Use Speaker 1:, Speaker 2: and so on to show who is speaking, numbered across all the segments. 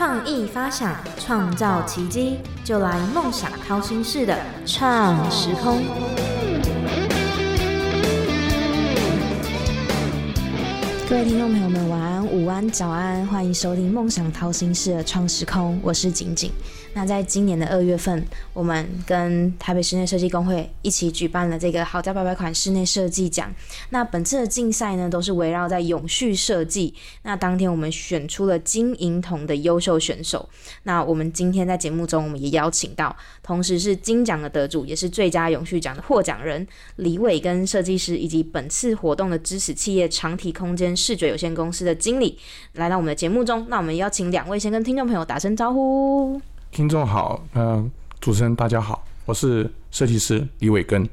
Speaker 1: 创意发想，创造奇迹，就来梦想掏心式的创时空。各位听众朋友们，晚安、午安、早安，欢迎收听《梦想掏心事》的创时空，我是景景。那在今年的二月份，我们跟台北室内设计工会一起举办了这个好家百百款室内设计奖。那本次的竞赛呢，都是围绕在永续设计。那当天我们选出了金银铜的优秀选手。那我们今天在节目中，我们也邀请到，同时是金奖的得主，也是最佳永续奖的获奖人李伟跟设计师，以及本次活动的支持企业长体空间视觉有限公司的经理，来到我们的节目中。那我们邀请两位先跟听众朋友打声招呼。
Speaker 2: 听众好，嗯，主持人大家好，我是设计师李伟根。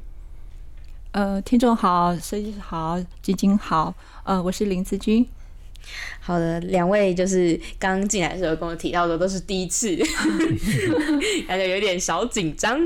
Speaker 3: 呃，听众好，设计师好，基金好，呃，我是林子君。
Speaker 1: 好的，两位就是刚进来的时候跟我提到的都是第一次，感觉有点小紧张。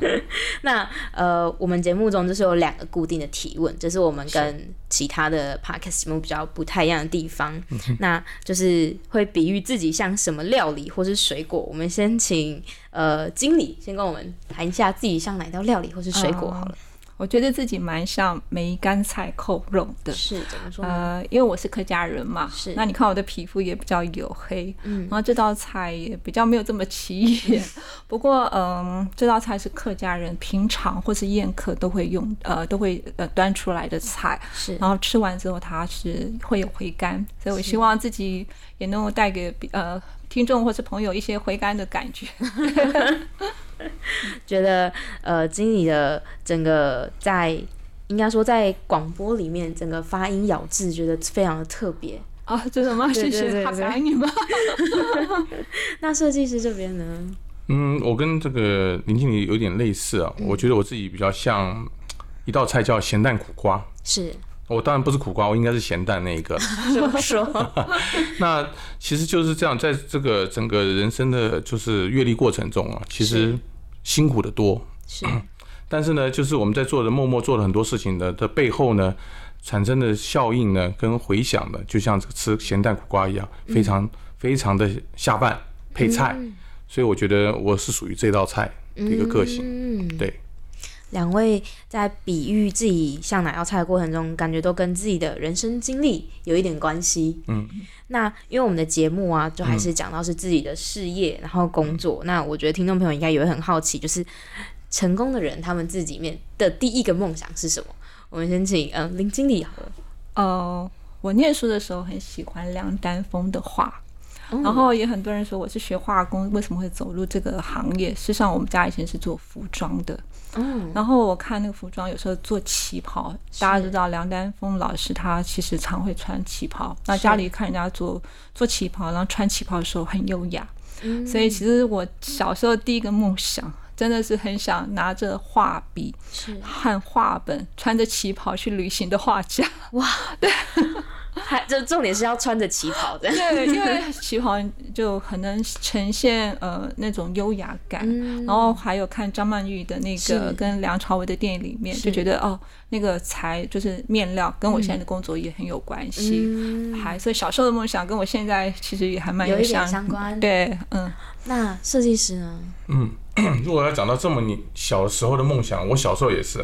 Speaker 1: 那呃，我们节目中就是有两个固定的提问，这是我们跟其他的 podcast 节目比较不太一样的地方。那就是会比喻自己像什么料理或是水果。我们先请呃经理先跟我们谈一下自己像哪道料理或是水果好了。
Speaker 3: 我觉得自己蛮像梅干菜扣肉的，
Speaker 1: 是怎么说？
Speaker 3: 呃，因为我是客家人嘛，
Speaker 1: 是。
Speaker 3: 那你看我的皮肤也比较黝黑，嗯，然后这道菜也比较没有这么起眼。不过，嗯，这道菜是客家人平常或是宴客都会用，呃，都会呃端出来的菜，
Speaker 1: 是。
Speaker 3: 然后吃完之后，它是会有回甘，所以我希望自己也能够带给呃听众或是朋友一些回甘的感觉。
Speaker 1: 觉得呃，经理的整个在应该说在广播里面整个发音咬字，觉得非常的特别
Speaker 3: 啊！真的吗？谢谢，好感你吗？
Speaker 1: 那设计师这边呢？
Speaker 2: 嗯，我跟这个林经理有点类似啊。我觉得我自己比较像一道菜叫咸蛋苦瓜。
Speaker 1: 是，
Speaker 2: 我当然不是苦瓜，我应该是咸蛋那一个。
Speaker 1: 怎么说？
Speaker 2: 那其实就是这样，在这个整个人生的就是阅历过程中啊，其实。辛苦的多，
Speaker 1: 是，
Speaker 2: 但是呢，就是我们在做的默默做了很多事情的的背后呢，产生的效应呢，跟回响呢，就像这个吃咸蛋苦瓜一样，非常非常的下饭配菜，所以我觉得我是属于这道菜的一个个性，对。
Speaker 1: 两位在比喻自己像哪道菜的过程中，感觉都跟自己的人生经历有一点关系。嗯，那因为我们的节目啊，就还是讲到是自己的事业，然后工作。那我觉得听众朋友应该也会很好奇，就是成功的人他们自己面的第一个梦想是什么？我们先请嗯林经理好了。
Speaker 3: 呃，我念书的时候很喜欢梁丹峰的画。然后也很多人说我是学化工，为什么会走入这个行业？事实上，我们家以前是做服装的。嗯，然后我看那个服装，有时候做旗袍，大家知道梁丹峰老师他其实常会穿旗袍。那家里看人家做做旗袍，然后穿旗袍的时候很优雅。嗯，所以其实我小时候第一个梦想，真的是很想拿着画笔和画本，穿着旗袍去旅行的画家。哇，对。
Speaker 1: 还 就重点是要穿着旗袍的，
Speaker 3: 对，因为 旗袍就很能呈现呃那种优雅感。然后还有看张曼玉的那个跟梁朝伟的电影里面，就觉得哦，那个材就是面料跟我现在的工作也很有关系。还所以小时候的梦想跟我现在其实也还蛮
Speaker 1: 有相关。
Speaker 3: 对，嗯。
Speaker 1: 那设计师呢？
Speaker 2: 嗯，如果要讲到这么你小时候的梦想，我小时候也是，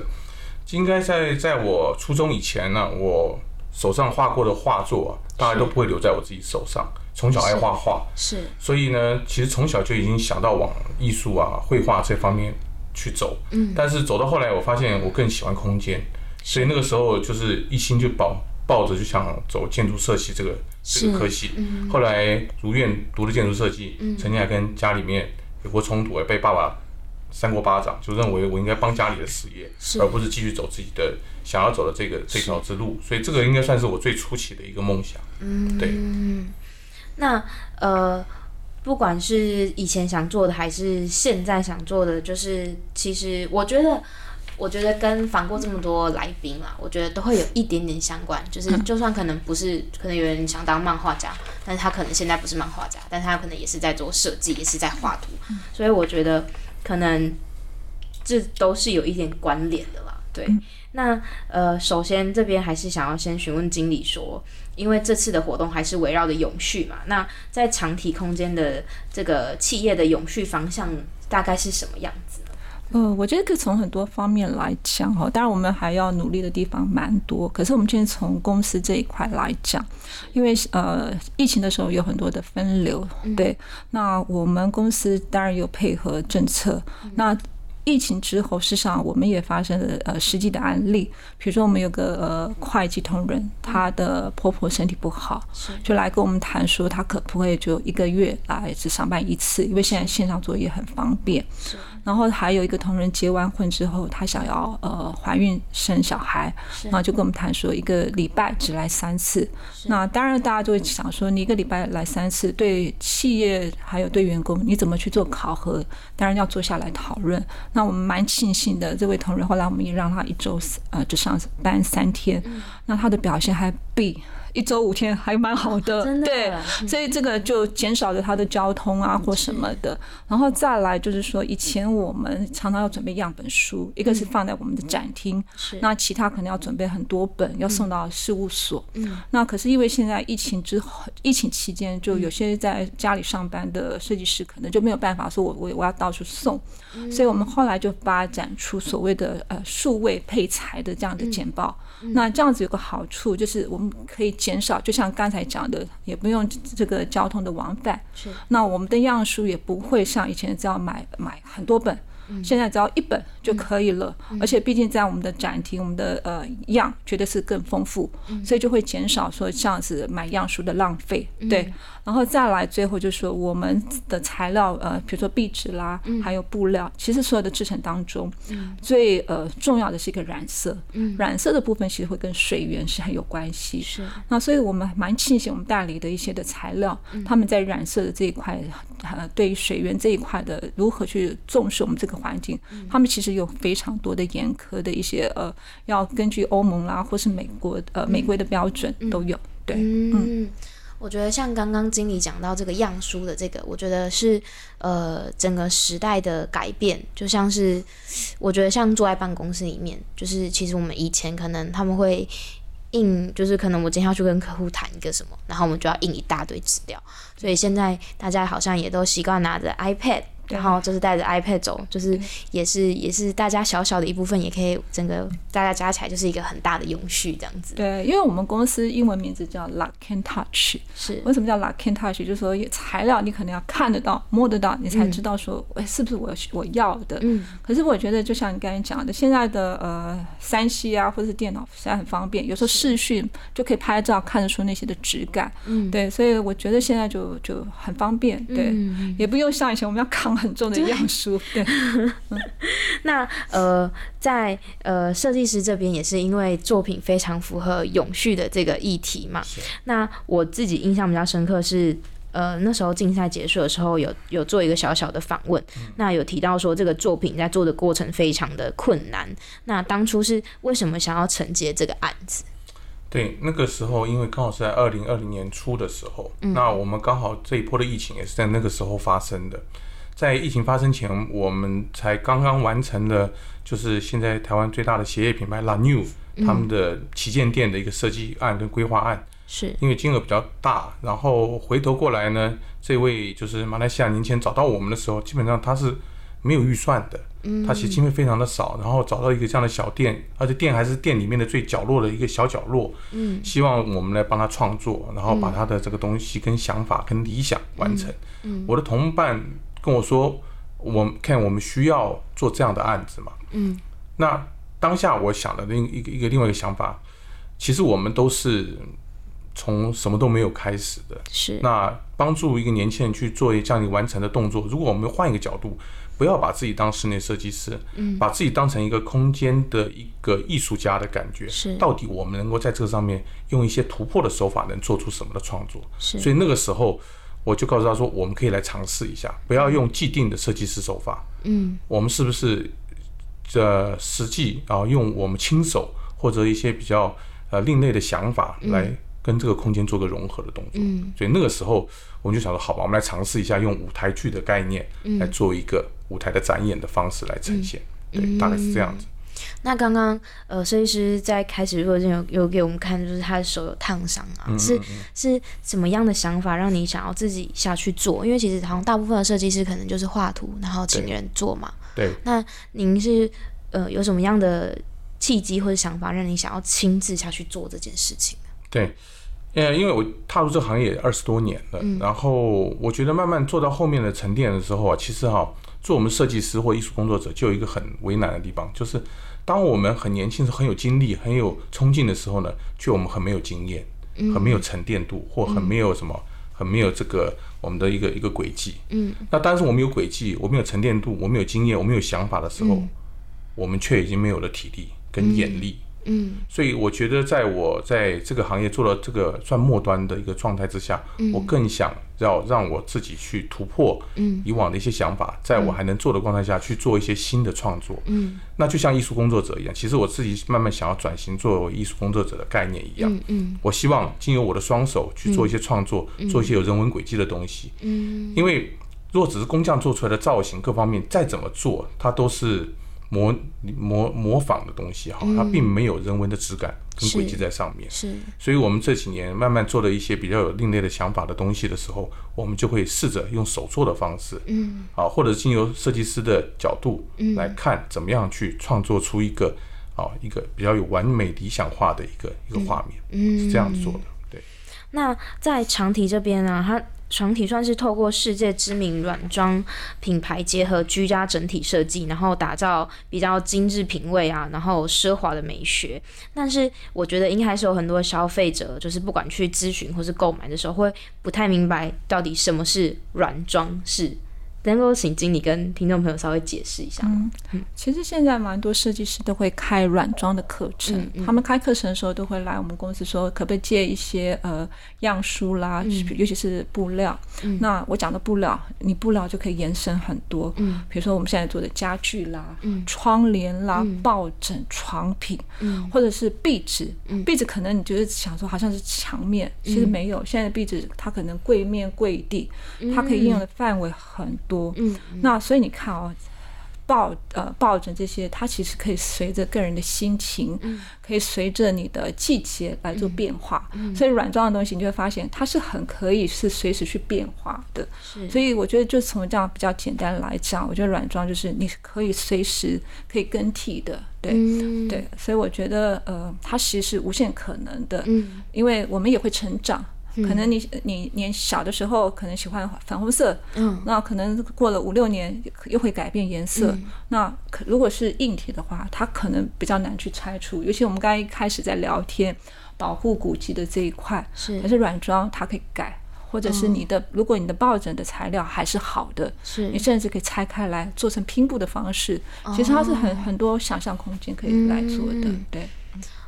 Speaker 2: 应该在在我初中以前呢，我。手上画过的画作啊，大概都不会留在我自己手上。从小爱画画，
Speaker 1: 是，
Speaker 2: 所以呢，其实从小就已经想到往艺术啊、绘画这方面去走。嗯，但是走到后来，我发现我更喜欢空间，所以那个时候就是一心就抱抱着就想走建筑设计这个这个科系。嗯，后来如愿读了建筑设计，曾经还跟家里面有过冲突，也被爸爸。三过巴掌，就认为我应该帮家里的事业，而不是继续走自己的想要走的这个这条之路。所以这个应该算是我最初期的一个梦想。嗯，对。
Speaker 1: 那呃，不管是以前想做的，还是现在想做的，就是其实我觉得，我觉得跟访过这么多来宾啊，我觉得都会有一点点相关。就是就算可能不是，可能有人想当漫画家，但是他可能现在不是漫画家，但是他可能也是在做设计，也是在画图。所以我觉得。可能这都是有一点关联的啦，对。那呃，首先这边还是想要先询问经理说，因为这次的活动还是围绕着永续嘛，那在长体空间的这个企业的永续方向大概是什么样子？
Speaker 3: 呃，我觉得可以从很多方面来讲哈，当然我们还要努力的地方蛮多。可是我们今天从公司这一块来讲，因为呃疫情的时候有很多的分流，对，那我们公司当然有配合政策，那。疫情之后，事实上我们也发生了呃实际的案例，比如说我们有个呃会计同仁，她的婆婆身体不好，就来跟我们谈说，她可不可以就一个月来只上班一次，因为现在线上作业很方便。然后还有一个同仁结完婚之后，她想要呃怀孕生小孩，然后就跟我们谈说，一个礼拜只来三次。那当然大家就会想说，你一个礼拜来三次，对企业还有对员工，你怎么去做考核？当然要坐下来讨论。那我们蛮庆幸的，这位同仁后来我们也让他一周呃只上班三天，那他的表现还比。一周五天还蛮好的，对，所以这个就减少了他的交通啊或什么的。然后再来就是说，以前我们常常要准备样本书，一个是放在我们的展厅，那其他可能要准备很多本要送到事务所。嗯，那可是因为现在疫情之后，疫情期间就有些在家里上班的设计师可能就没有办法说我我我要到处送，所以我们后来就发展出所谓的呃数位配材的这样的简报。那这样子有个好处就是我们可以。减少，就像刚才讲的，也不用这个交通的往返。是，那我们的样书也不会像以前这样买买很多本。现在只要一本就可以了，而且毕竟在我们的展厅，我们的呃样绝对是更丰富，所以就会减少说这样子买样书的浪费。对，然后再来最后就是说我们的材料，呃，比如说壁纸啦，还有布料，其实所有的制成当中，最呃重要的是一个染色，染色的部分其实会跟水源是很有关系。是，那所以我们蛮庆幸我们代理的一些的材料，他们在染色的这一块，呃，对于水源这一块的如何去重视我们这个。环境，他们其实有非常多的严苛的一些呃，要根据欧盟啦，或是美国呃美规的标准都有。对，嗯，
Speaker 1: 我觉得像刚刚经理讲到这个样书的这个，我觉得是呃整个时代的改变，就像是我觉得像坐在办公室里面，就是其实我们以前可能他们会印，就是可能我今天要去跟客户谈一个什么，然后我们就要印一大堆资料，所以现在大家好像也都习惯拿着 iPad。然后就是带着 iPad 走，就是也是也是大家小小的一部分，也可以整个大家加起来就是一个很大的永续这样子。
Speaker 3: 对，因为我们公司英文名字叫 Luck and Touch，
Speaker 1: 是
Speaker 3: 为什么叫 Luck and Touch？就是说材料你可能要看得到、摸得到，你才知道说哎是不是我我要的。嗯。可是我觉得就像你刚才讲的，现在的呃三 C 啊或者是电脑实在很方便，有时候视讯就可以拍照看得出那些的质感。嗯。对，所以我觉得现在就就很方便，对，也不用像以前我们要扛。很重的样书，对。
Speaker 1: 那呃，在呃设计师这边也是因为作品非常符合永续的这个议题嘛。那我自己印象比较深刻是，呃那时候竞赛结束的时候，有有做一个小小的访问，那有提到说这个作品在做的过程非常的困难。那当初是为什么想要承接这个案子？
Speaker 2: 对，那个时候因为刚好是在二零二零年初的时候，那我们刚好这一波的疫情也是在那个时候发生的。在疫情发生前，我们才刚刚完成了，就是现在台湾最大的鞋业品牌 La New 他们的旗舰店的一个设计案跟规划案。
Speaker 1: 是，
Speaker 2: 因为金额比较大，然后回头过来呢，这位就是马来西亚年轻人找到我们的时候，基本上他是没有预算的，嗯，他其实经费非常的少，然后找到一个这样的小店，而且店还是店里面的最角落的一个小角落，嗯，希望我们来帮他创作，然后把他的这个东西跟想法跟理想完成。嗯，我的同伴。跟我说，我看我们需要做这样的案子嘛？嗯，那当下我想的另一个一个另外一个想法，其实我们都是从什么都没有开始的。
Speaker 1: 是，
Speaker 2: 那帮助一个年轻人去做一这样完成的动作。如果我们换一个角度，不要把自己当室内设计师，嗯，把自己当成一个空间的一个艺术家的感觉。
Speaker 1: 是，
Speaker 2: 到底我们能够在这个上面用一些突破的手法，能做出什么的创作？是，所以那个时候。我就告诉他说，我们可以来尝试一下，不要用既定的设计师手法。嗯，我们是不是这实际啊，用我们亲手或者一些比较呃另类的想法来跟这个空间做个融合的动作？嗯，所以那个时候我们就想说，好吧，我们来尝试一下用舞台剧的概念来做一个舞台的展演的方式来呈现。对，大概是这样子。
Speaker 1: 那刚刚呃，设计师在开始录之前有有给我们看，就是他的手有烫伤啊，是是什么样的想法让你想要自己下去做？因为其实好像大部分的设计师可能就是画图，然后请人做嘛。
Speaker 2: 对。
Speaker 1: 那您是呃有什么样的契机或者想法，让你想要亲自下去做这件事情？
Speaker 2: 对，呃，因为我踏入这个行业二十多年了，然后我觉得慢慢做到后面的沉淀的时候啊，其实哈。做我们设计师或艺术工作者，就有一个很为难的地方，就是当我们很年轻、时很有精力、很有冲劲的时候呢，却我们很没有经验，很没有沉淀度，或很没有什么，很没有这个我们的一个一个轨迹。嗯，那但是我们有轨迹，我们有沉淀度，我们有经验，我们有想法的时候，我们却已经没有了体力跟眼力。嗯，所以我觉得，在我在这个行业做了这个算末端的一个状态之下，我更想要让我自己去突破以往的一些想法，在我还能做的状态下去做一些新的创作。嗯，那就像艺术工作者一样，其实我自己慢慢想要转型作为艺术工作者的概念一样。嗯嗯，我希望经由我的双手去做一些创作，做一些有人文轨迹的东西。嗯，因为如果只是工匠做出来的造型各方面再怎么做，它都是。模模模仿的东西哈，它并没有人文的质感跟轨迹在上面，
Speaker 1: 是，
Speaker 2: 所以我们这几年慢慢做了一些比较有另类的想法的东西的时候，我们就会试着用手做的方式，嗯，啊，或者经由设计师的角度来看，怎么样去创作出一个啊一个比较有完美理想化的一个一个画面，嗯，是这样做的，对。
Speaker 1: 那在长体这边呢，它。长体算是透过世界知名软装品牌结合居家整体设计，然后打造比较精致品味啊，然后奢华的美学。但是我觉得应该还是有很多消费者，就是不管去咨询或是购买的时候，会不太明白到底什么是软装是。能够请经理跟听众朋友稍微解释一下吗？
Speaker 3: 嗯，其实现在蛮多设计师都会开软装的课程，他们开课程的时候都会来我们公司说，可不可以借一些呃样书啦，尤其是布料。那我讲的布料，你布料就可以延伸很多，嗯，比如说我们现在做的家具啦，嗯，窗帘啦，抱枕、床品，嗯，或者是壁纸，壁纸可能你觉得想说好像是墙面，其实没有，现在壁纸它可能柜面、柜地，它可以应用的范围很多。多，嗯，那所以你看哦，抱呃抱枕这些，它其实可以随着个人的心情，嗯，可以随着你的季节来做变化，嗯，所以软装的东西，你就会发现它是很可以是随时去变化的，是，所以我觉得就从这样比较简单来讲，我觉得软装就是你可以随时可以更替的，对，对，所以我觉得呃，它其实是无限可能的，嗯，因为我们也会成长。可能你你年小的时候可能喜欢粉红色，嗯，那可能过了五六年又会改变颜色。那可如果是硬体的话，它可能比较难去拆除。尤其我们刚一开始在聊天保护古籍的这一块，
Speaker 1: 是
Speaker 3: 还是软装它可以改，或者是你的如果你的抱枕的材料还是好的，
Speaker 1: 是
Speaker 3: 你甚至可以拆开来做成拼布的方式。其实它是很很多想象空间可以来做的。对，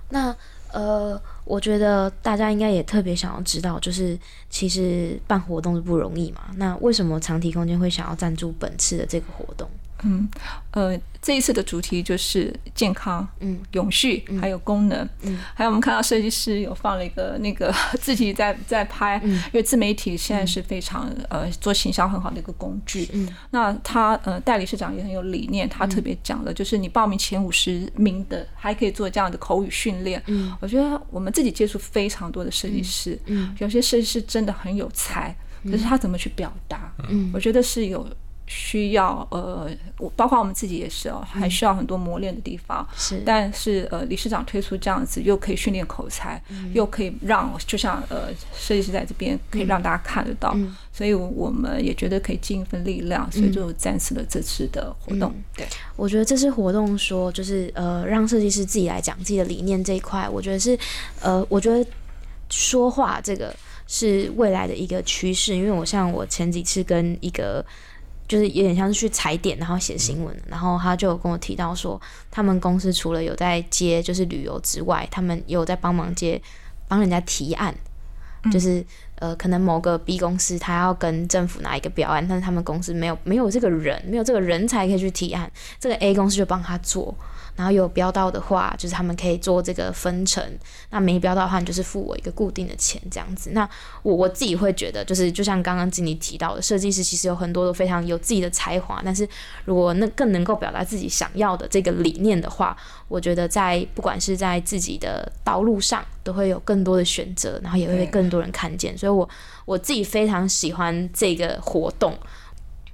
Speaker 1: 那。呃，我觉得大家应该也特别想要知道，就是其实办活动是不容易嘛。那为什么长体空间会想要赞助本次的这个活动？
Speaker 3: 嗯，呃，这一次的主题就是健康、嗯，永续，还有功能，嗯，还有我们看到设计师有放了一个那个 自己在在拍，因为自媒体现在是非常呃做行销很好的一个工具，嗯，那他呃代理市长也很有理念，他特别讲了，就是你报名前五十名的还可以做这样的口语训练，嗯，我觉得我们自己接触非常多的设计师，嗯，有些设计师真的很有才，可是他怎么去表达，嗯，我觉得是有。需要呃，包括我们自己也是哦，还需要很多磨练的地方。
Speaker 1: 是，
Speaker 3: 但是呃，理事长推出这样子，又可以训练口才，又可以让就像呃，设计师在这边可以让大家看得到，所以我们也觉得可以尽一份力量，所以就暂时了这次的活动。对，
Speaker 1: 我觉得这次活动说就是呃，让设计师自己来讲自己的理念这一块，我觉得是呃，我觉得说话这个是未来的一个趋势，因为我像我前几次跟一个。就是有点像是去踩点，然后写新闻。然后他就跟我提到说，他们公司除了有在接就是旅游之外，他们也有在帮忙接帮人家提案，就是呃，可能某个 B 公司他要跟政府拿一个标案，但是他们公司没有没有这个人，没有这个人才可以去提案，这个 A 公司就帮他做。然后有标到的话，就是他们可以做这个分成；那没标到的话，你就是付我一个固定的钱这样子。那我我自己会觉得，就是就像刚刚经理提到的，设计师其实有很多都非常有自己的才华，但是如果那更能够表达自己想要的这个理念的话，我觉得在不管是在自己的道路上，都会有更多的选择，然后也会被更多人看见。所以我我自己非常喜欢这个活动。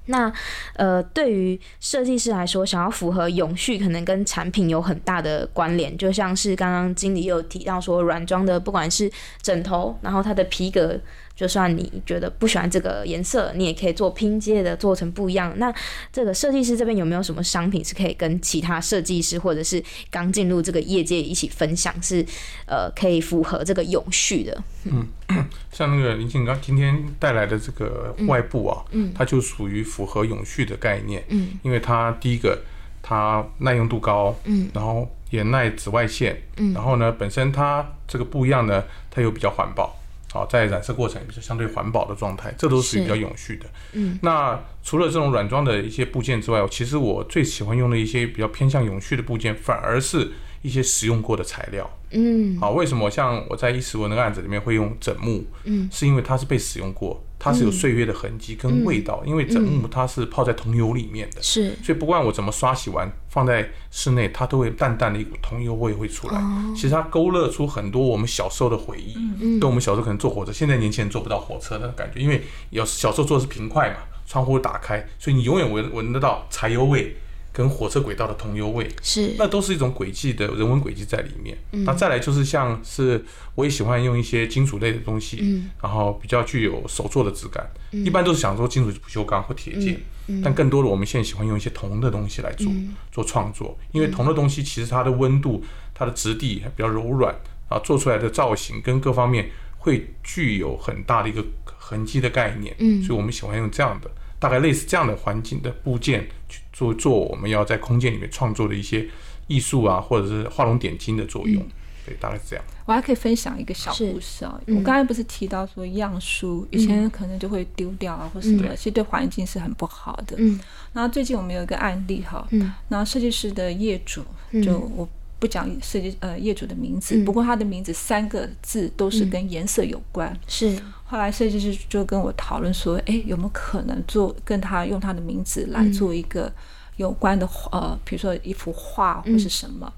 Speaker 1: 那呃，对于设计师来说，想要符合永续，可能跟产品有很大的关联。就像是刚刚经理有提到说，软装的不管是枕头，然后它的皮革。就算你觉得不喜欢这个颜色，你也可以做拼接的，做成不一样。那这个设计师这边有没有什么商品是可以跟其他设计师或者是刚进入这个业界一起分享，是呃可以符合这个永续的？
Speaker 2: 嗯，像那个林静刚今天带来的这个外部啊，嗯，它就属于符合永续的概念，嗯，因为它第一个它耐用度高，嗯，然后也耐紫外线，嗯，然后呢本身它这个不一样呢，它又比较环保。好，在染色过程也是相对环保的状态，这都是比较永续的。嗯，那除了这种软装的一些部件之外，其实我最喜欢用的一些比较偏向永续的部件，反而是一些使用过的材料。嗯，好，为什么像我在一十文那个案子里面会用枕木？嗯，是因为它是被使用过。它是有岁月的痕迹跟味道，因为整木它是泡在桐油里面的，
Speaker 1: 是，
Speaker 2: 所以不管我怎么刷洗完放在室内，它都会淡淡的一股桐油味会出来。其实它勾勒出很多我们小时候的回忆，跟我们小时候可能坐火车，现在年轻人坐不到火车的感觉，因为有小时候坐的是平快嘛，窗户打开，所以你永远闻闻得到柴油味。跟火车轨道的同油味
Speaker 1: 是，
Speaker 2: 那都是一种轨迹的人文轨迹在里面。那再来就是像是我也喜欢用一些金属类的东西，然后比较具有手做的质感。一般都是想说金属不锈钢或铁件，但更多的我们现在喜欢用一些铜的东西来做做创作，因为铜的东西其实它的温度、它的质地比较柔软啊，做出来的造型跟各方面会具有很大的一个痕迹的概念。嗯，所以我们喜欢用这样的。大概类似这样的环境的部件去做做我们要在空间里面创作的一些艺术啊，或者是画龙点睛的作用，对，大概是这样。
Speaker 3: 我还可以分享一个小故事啊，我刚才不是提到说样书以前可能就会丢掉啊，或什么，其实对环境是很不好的。嗯，然后最近我们有一个案例哈，嗯，然后设计师的业主就我。不讲设计呃业主的名字，不过他的名字三个字都是跟颜色有关。
Speaker 1: 是，
Speaker 3: 后来设计师就跟我讨论说，哎，有没有可能做跟他用他的名字来做一个有关的呃，比如说一幅画或是什么。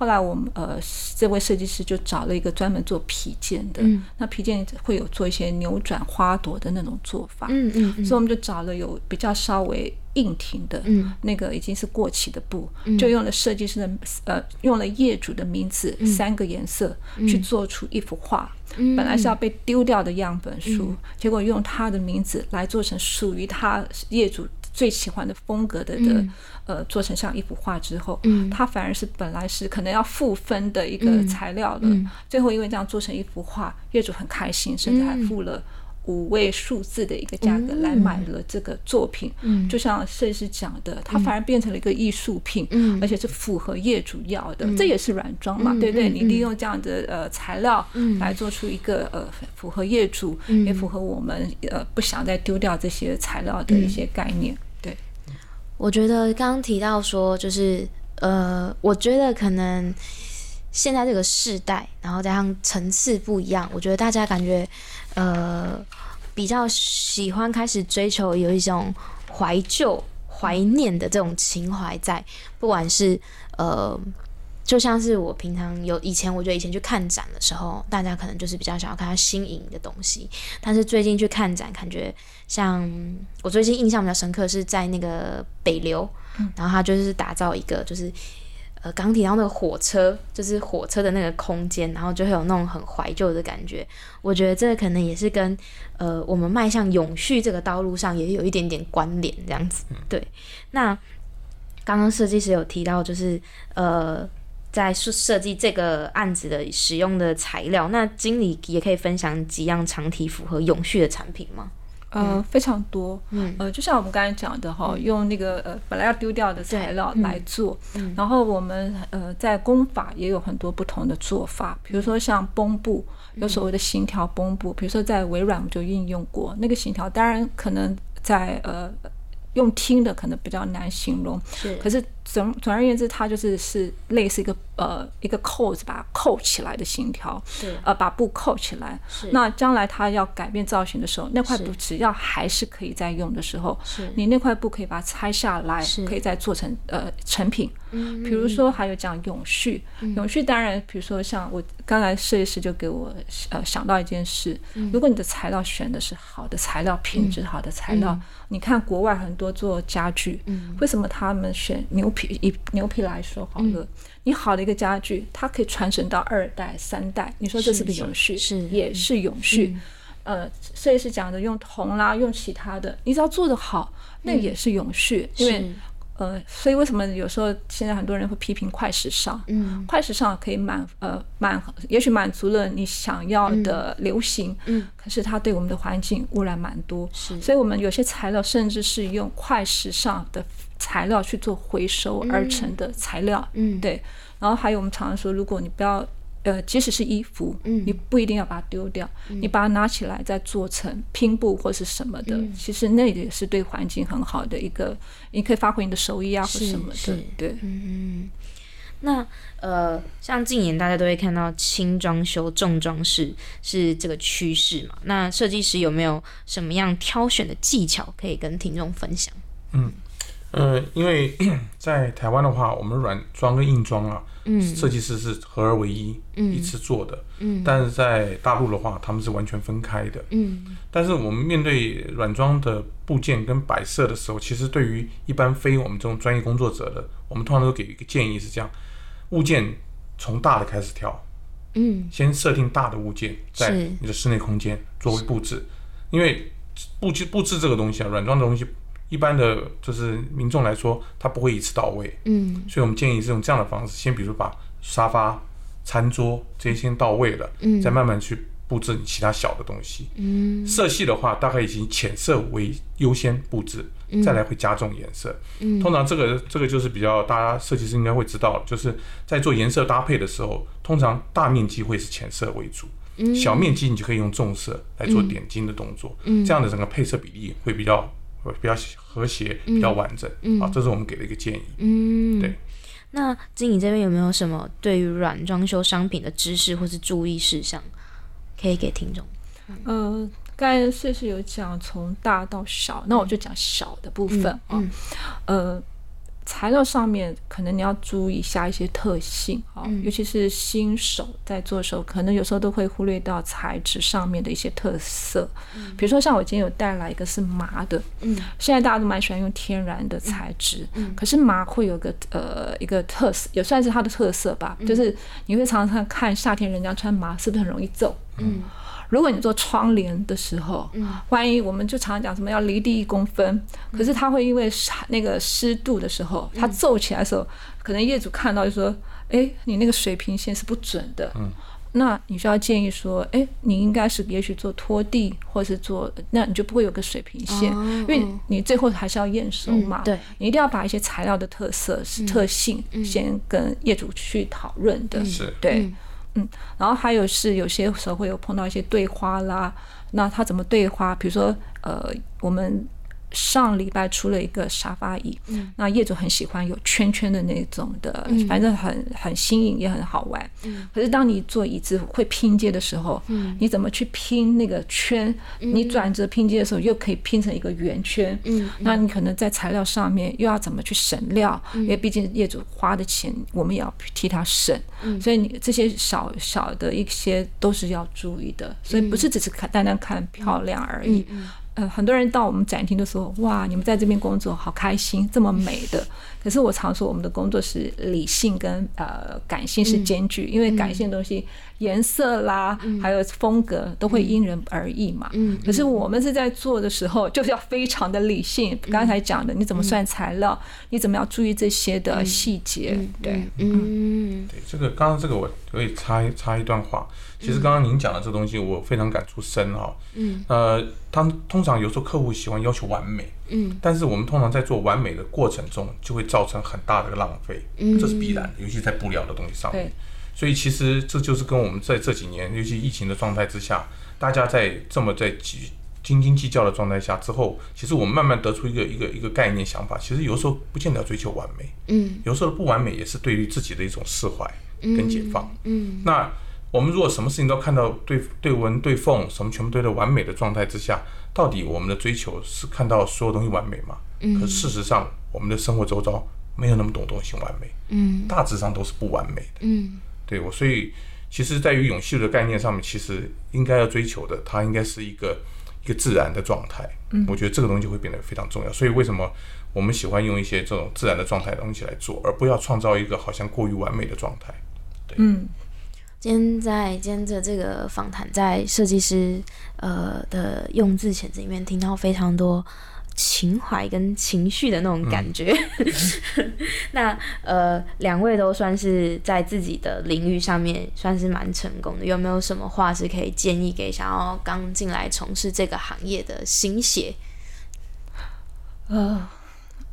Speaker 3: 后来我们呃这位设计师就找了一个专门做皮件的，那皮件会有做一些扭转花朵的那种做法，嗯嗯，所以我们就找了有比较稍微硬挺的，嗯，那个已经是过期的布，就用了设计师的呃用了业主的名字三个颜色去做出一幅画，本来是要被丢掉的样本书，结果用他的名字来做成属于他业主。最喜欢的风格的的呃，做成像一幅画之后，它反而是本来是可能要负分的一个材料了，最后因为这样做成一幅画，业主很开心，甚至还付了。五位数字的一个价格来买了这个作品，就像设计师讲的，它反而变成了一个艺术品，而且是符合业主要的。这也是软装嘛，对不对？你利用这样的呃材料来做出一个呃符合业主，也符合我们呃不想再丢掉这些材料的一些概念。对，
Speaker 1: 我觉得刚刚提到说，就是呃，我觉得可能现在这个世代，然后加上层次不一样，我觉得大家感觉呃。比较喜欢开始追求有一种怀旧、怀念的这种情怀在，不管是呃，就像是我平常有以前，我觉得以前去看展的时候，大家可能就是比较想要看它新颖的东西，但是最近去看展，感觉像我最近印象比较深刻是在那个北流，然后他就是打造一个就是。呃，刚提到那个火车，就是火车的那个空间，然后就会有那种很怀旧的感觉。我觉得这个可能也是跟呃我们迈向永续这个道路上也有一点点关联，这样子。对。那刚刚设计师有提到，就是呃在设设计这个案子的使用的材料，那经理也可以分享几样长体符合永续的产品吗？
Speaker 3: 呃，非常多。嗯，呃，就像我们刚才讲的哈，用那个呃本来要丢掉的材料来做，然后我们呃在工法也有很多不同的做法，比如说像绷布，有所谓的形条绷布，比如说在微软我们就运用过那个形条，当然可能在呃。用听的可能比较难形容，
Speaker 1: 是。
Speaker 3: 可是总总而言之，它就是是类似一个呃一个扣子把它扣起来的形条，
Speaker 1: 是。
Speaker 3: 呃，把布扣起来。
Speaker 1: 是。
Speaker 3: 那将来它要改变造型的时候，那块布只要还是可以再用的时候，
Speaker 1: 是。
Speaker 3: 你那块布可以把它拆下来，可以再做成呃成品。
Speaker 1: 嗯。
Speaker 3: 比如说还有讲永续，永续当然，比如说像我刚才设计师就给我呃想到一件事，如果你的材料选的是好的材料，品质好的材料。你看国外很多做家具，为什么他们选牛皮？以牛皮来说好了，你好的一个家具，它可以传承到二代、三代。你说这是不是永续？
Speaker 1: 是，
Speaker 3: 也是永续。呃，所以是讲的用铜啦，用其他的，你只要做得好，那也是永续，因为。呃，所以为什么有时候现在很多人会批评快时尚？
Speaker 1: 嗯，
Speaker 3: 快时尚可以满呃满，也许满足了你想要的流行，
Speaker 1: 嗯，
Speaker 3: 可是它对我们的环境污染蛮多。
Speaker 1: 是，
Speaker 3: 所以我们有些材料甚至是用快时尚的材料去做回收而成的材料。
Speaker 1: 嗯，
Speaker 3: 对。然后还有我们常常说，如果你不要。呃，即使是衣服，
Speaker 1: 嗯，
Speaker 3: 你不一定要把它丢掉，你把它拿起来再做成拼布或是什么的，其实那也是对环境很好的一个，你可以发挥你的手艺啊或什么的，对，
Speaker 1: 嗯那呃，像近年大家都会看到轻装修重装饰是这个趋势嘛？那设计师有没有什么样挑选的技巧可以跟听众分享？
Speaker 2: 嗯。呃，因为 在台湾的话，我们软装跟硬装啊，设计师是合二为一，一次做的。
Speaker 1: 嗯，
Speaker 2: 但是在大陆的话，他们是完全分开的。
Speaker 1: 嗯，
Speaker 2: 但是我们面对软装的部件跟摆设的时候，其实对于一般非我们这种专业工作者的，我们通常都给一个建议是这样：物件从大的开始挑。
Speaker 1: 嗯，
Speaker 2: 先设定大的物件在你的室内空间作为布置，因为布置布置这个东西啊，软装的东西。一般的就是民众来说，他不会一次到位，
Speaker 1: 嗯，
Speaker 2: 所以我们建议是用这样的方式，先比如把沙发、餐桌这些先到位了，
Speaker 1: 嗯，
Speaker 2: 再慢慢去布置你其他小的东西，
Speaker 1: 嗯，
Speaker 2: 色系的话，大概以浅色为优先布置，再来会加重颜色，
Speaker 1: 嗯，
Speaker 2: 通常这个这个就是比较大家设计师应该会知道，就是在做颜色搭配的时候，通常大面积会是浅色为主，
Speaker 1: 嗯，
Speaker 2: 小面积你就可以用重色来做点睛的动作，
Speaker 1: 嗯，
Speaker 2: 这样的整个配色比例会比较。比较和谐，比较完整，啊，这是我们给的一个建议。
Speaker 1: 嗯，
Speaker 2: 对。
Speaker 1: 那经理这边有没有什么对于软装修商品的知识或是注意事项，可以给听众？
Speaker 3: 呃，刚才设计有讲从大到小，那我就讲小的部分啊，呃。材料上面可能你要注意一下一些特性啊，尤其是新手在做的时候，可能有时候都会忽略到材质上面的一些特色。比如说像我今天有带来一个是麻的，
Speaker 1: 嗯，
Speaker 3: 现在大家都蛮喜欢用天然的材质，
Speaker 1: 嗯，
Speaker 3: 可是麻会有个呃一个特色，也算是它的特色吧，就是你会常常看夏天人家穿麻是不是很容易皱，
Speaker 1: 嗯。
Speaker 3: 如果你做窗帘的时候，
Speaker 1: 嗯，
Speaker 3: 万一我们就常常讲什么要离地一公分，可是它会因为那个湿度的时候，它皱起来的时候，可能业主看到就说，哎，你那个水平线是不准的，
Speaker 2: 嗯，
Speaker 3: 那你就要建议说，哎，你应该是也许做拖地，或是做，那你就不会有个水平线，因为你最后还是要验收嘛，
Speaker 1: 对，
Speaker 3: 你一定要把一些材料的特色、特性先跟业主去讨论的，
Speaker 2: 是，
Speaker 3: 对。然后还有是有些时候会有碰到一些对花啦，那他怎么对花？比如说，呃，我们。上礼拜出了一个沙发椅，那业主很喜欢有圈圈的那种的，反正很很新颖，也很好玩。可是当你做椅子会拼接的时候，你怎么去拼那个圈？你转折拼接的时候又可以拼成一个圆圈。那你可能在材料上面又要怎么去省料？因为毕竟业主花的钱，我们也要替他省。所以你这些小小的一些都是要注意的。所以不是只是看单单看漂亮而已。呃，很多人到我们展厅的时候，哇，你们在这边工作好开心，这么美的。可是我常说，我们的工作是理性跟呃感性是兼具，因为感性的东西颜色啦，还有风格都会因人而异嘛。嗯。可是我们是在做的时候，就是要非常的理性。刚才讲的，你怎么算材料？你怎么要注意这些的细节？对，
Speaker 2: 嗯。对，这个刚刚这个我可以插插一段话。其实刚刚您讲的这东西，我非常感触深哈。嗯。呃，当通常有时候客户喜欢要求完美。嗯。但是我们通常在做完美的过程中，就会造成很大的浪费。嗯。这是必然的，尤其在布料的东西上面。所以其实这就是跟我们在这几年，尤其疫情的状态之下，大家在这么在斤斤斤计较的状态下之后，其实我们慢慢得出一个一个一个概念想法，其实有时候不见得追求完美。嗯。有时候不完美也是对于自己的一种释怀跟解放。嗯。那。我们如果什么事情都看到对对纹对缝什么全部对的完美的状态之下，到底我们的追求是看到所有东西完美吗？嗯。可事实上，我们的生活周遭没有那么多东西完美。嗯。大致上都是不完美的。嗯。对我，所以其实在于永续的概念上面，其实应该要追求的，它应该是一个一个自然的状态。嗯。我觉得这个东西会变得非常重要。所以为什么我们喜欢用一些这种自然的状态的东西来做，而不要创造一个好像过于完美的状态？对。嗯。
Speaker 1: 今天在今天的这个访谈，在设计师呃的用字遣词里面，听到非常多情怀跟情绪的那种感觉。那呃，两位都算是在自己的领域上面算是蛮成功的，有没有什么话是可以建议给想要刚进来从事这个行业的新血？
Speaker 3: 呃，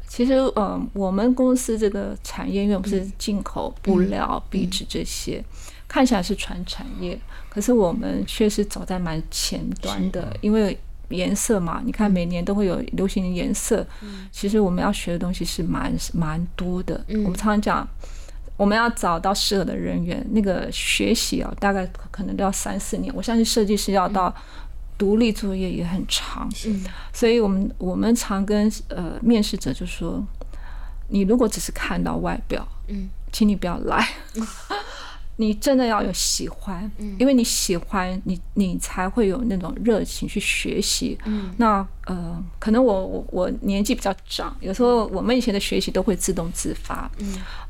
Speaker 3: 其实呃，我们公司这个产业，因为我们是进口布料、壁纸这些。看起来是传产业，可是我们却是走在蛮前端的，因为颜色嘛，你看每年都会有流行的颜色。其实我们要学的东西是蛮蛮多的。我们常常讲，我们要找到适合的人员，那个学习啊，大概可能都要三四年。我相信设计师要到独立作业也很长。所以我们我们常跟呃面试者就说，你如果只是看到外表，嗯，请你不要来。你真的要有喜欢，因为你喜欢你，你才会有那种热情去学习。那呃，可能我我我年纪比较长，有时候我们以前的学习都会自动自发。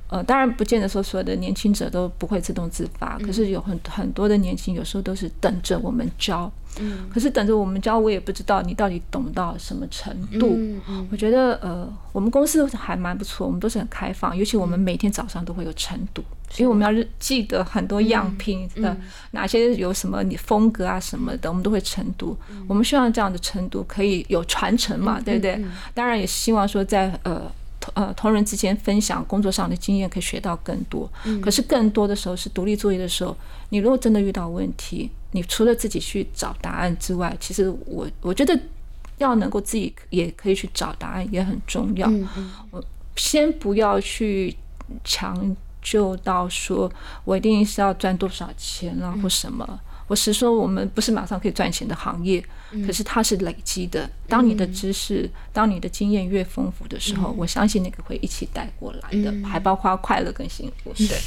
Speaker 3: 呃，当然不见得说所有的年轻者都不会自动自发，可是有很很多的年轻，有时候都是等着我们教。嗯，可是等着我们教，我也不知道你到底懂到什么程度。嗯嗯，我觉得呃，我们公司还蛮不错，我们都是很开放，尤其我们每天早上都会有晨读，因为我们要记得很多样品的哪些有什么你风格啊什么的，我们都会晨读。我们希望这样的晨读可以有传承嘛，对不对？当然也希望说在呃。呃，同仁之间分享工作上的经验，可以学到更多。可是更多的时候是独立作业的时候，你如果真的遇到问题，你除了自己去找答案之外，其实我我觉得要能够自己也可以去找答案也很重要。我先不要去强求到说我一定是要赚多少钱啊或什么。我是说，我们不是马上可以赚钱的行业，可是它是累积的。当你的知识、当你的经验越丰富的时候，我相信那个会一起带过来的，还包括快乐跟幸福。对。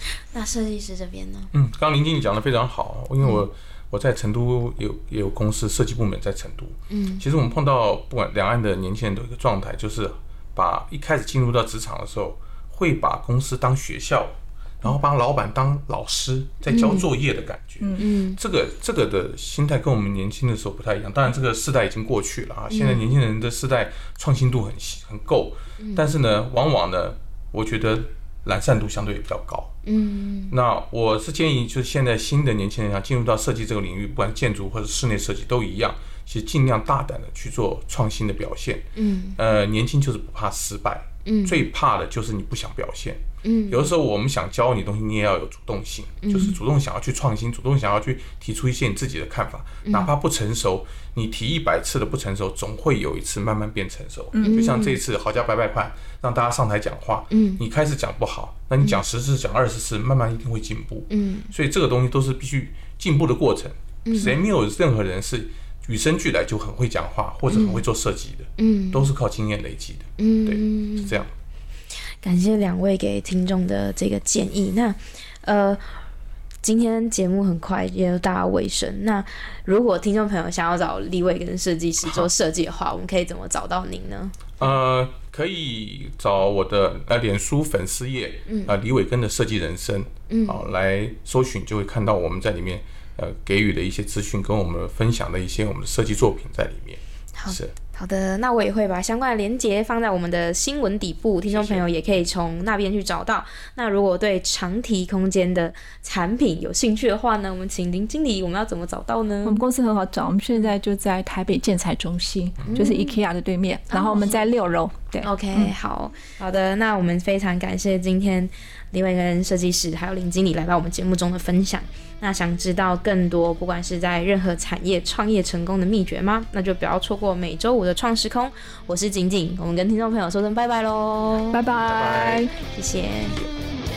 Speaker 1: 那设计师这边呢？
Speaker 2: 嗯，刚刚林经理讲的非常好，因为我我在成都有也有公司设计部门在成都。嗯，其实我们碰到不管两岸的年轻人都有一个状态，就是把一开始进入到职场的时候，会把公司当学校。然后把老板当老师在交作业的感觉，嗯嗯，这个这个的心态跟我们年轻的时候不太一样。当然，这个世代已经过去了啊，现在年轻人的世代创新度很很够，但是呢，往往呢，我觉得懒散度相对也比较高。嗯，那我是建议，就是现在新的年轻人想进入到设计这个领域，不管建筑或者室内设计都一样，其实尽量大胆的去做创新的表现。嗯，呃，年轻就是不怕失败，嗯，最怕的就是你不想表现。嗯，有的时候我们想教你东西，你也要有主动性，就是主动想要去创新，主动想要去提出一些你自己的看法，哪怕不成熟，你提一百次的不成熟，总会有一次慢慢变成熟。嗯，就像这次好家白白派让大家上台讲话，嗯，你开始讲不好，那你讲十次讲二十次，慢慢一定会进步。嗯，所以这个东西都是必须进步的过程。谁没有任何人是与生俱来就很会讲话或者很会做设计的？嗯，都是靠经验累积的。嗯，对，是这样。
Speaker 1: 感谢两位给听众的这个建议。那，呃，今天节目很快也到达尾声，那如果听众朋友想要找立伟跟设计师做设计的话，我们可以怎么找到您呢？
Speaker 2: 呃，可以找我的呃脸书粉丝页，嗯，啊李伟根的设计人生，嗯，好来搜寻就会看到我们在里面呃给予的一些资讯，跟我们分享的一些我们的设计作品在里面，好是。
Speaker 1: 好的，那我也会把相关的链接放在我们的新闻底部，听众朋友也可以从那边去找到。那如果对长提空间的产品有兴趣的话呢，我们请林经理，我们要怎么找到呢？
Speaker 3: 我们公司很好找，我们现在就在台北建材中心，就是 IKEA 的对面，然后我们在六楼。对
Speaker 1: ，OK，好好的，那我们非常感谢今天李伟跟设计师还有林经理来到我们节目中的分享。那想知道更多，不管是在任何产业创业成功的秘诀吗？那就不要错过每周五的创时空。我是景景，我们跟听众朋友说声拜拜喽，
Speaker 3: 拜拜，
Speaker 1: 谢谢。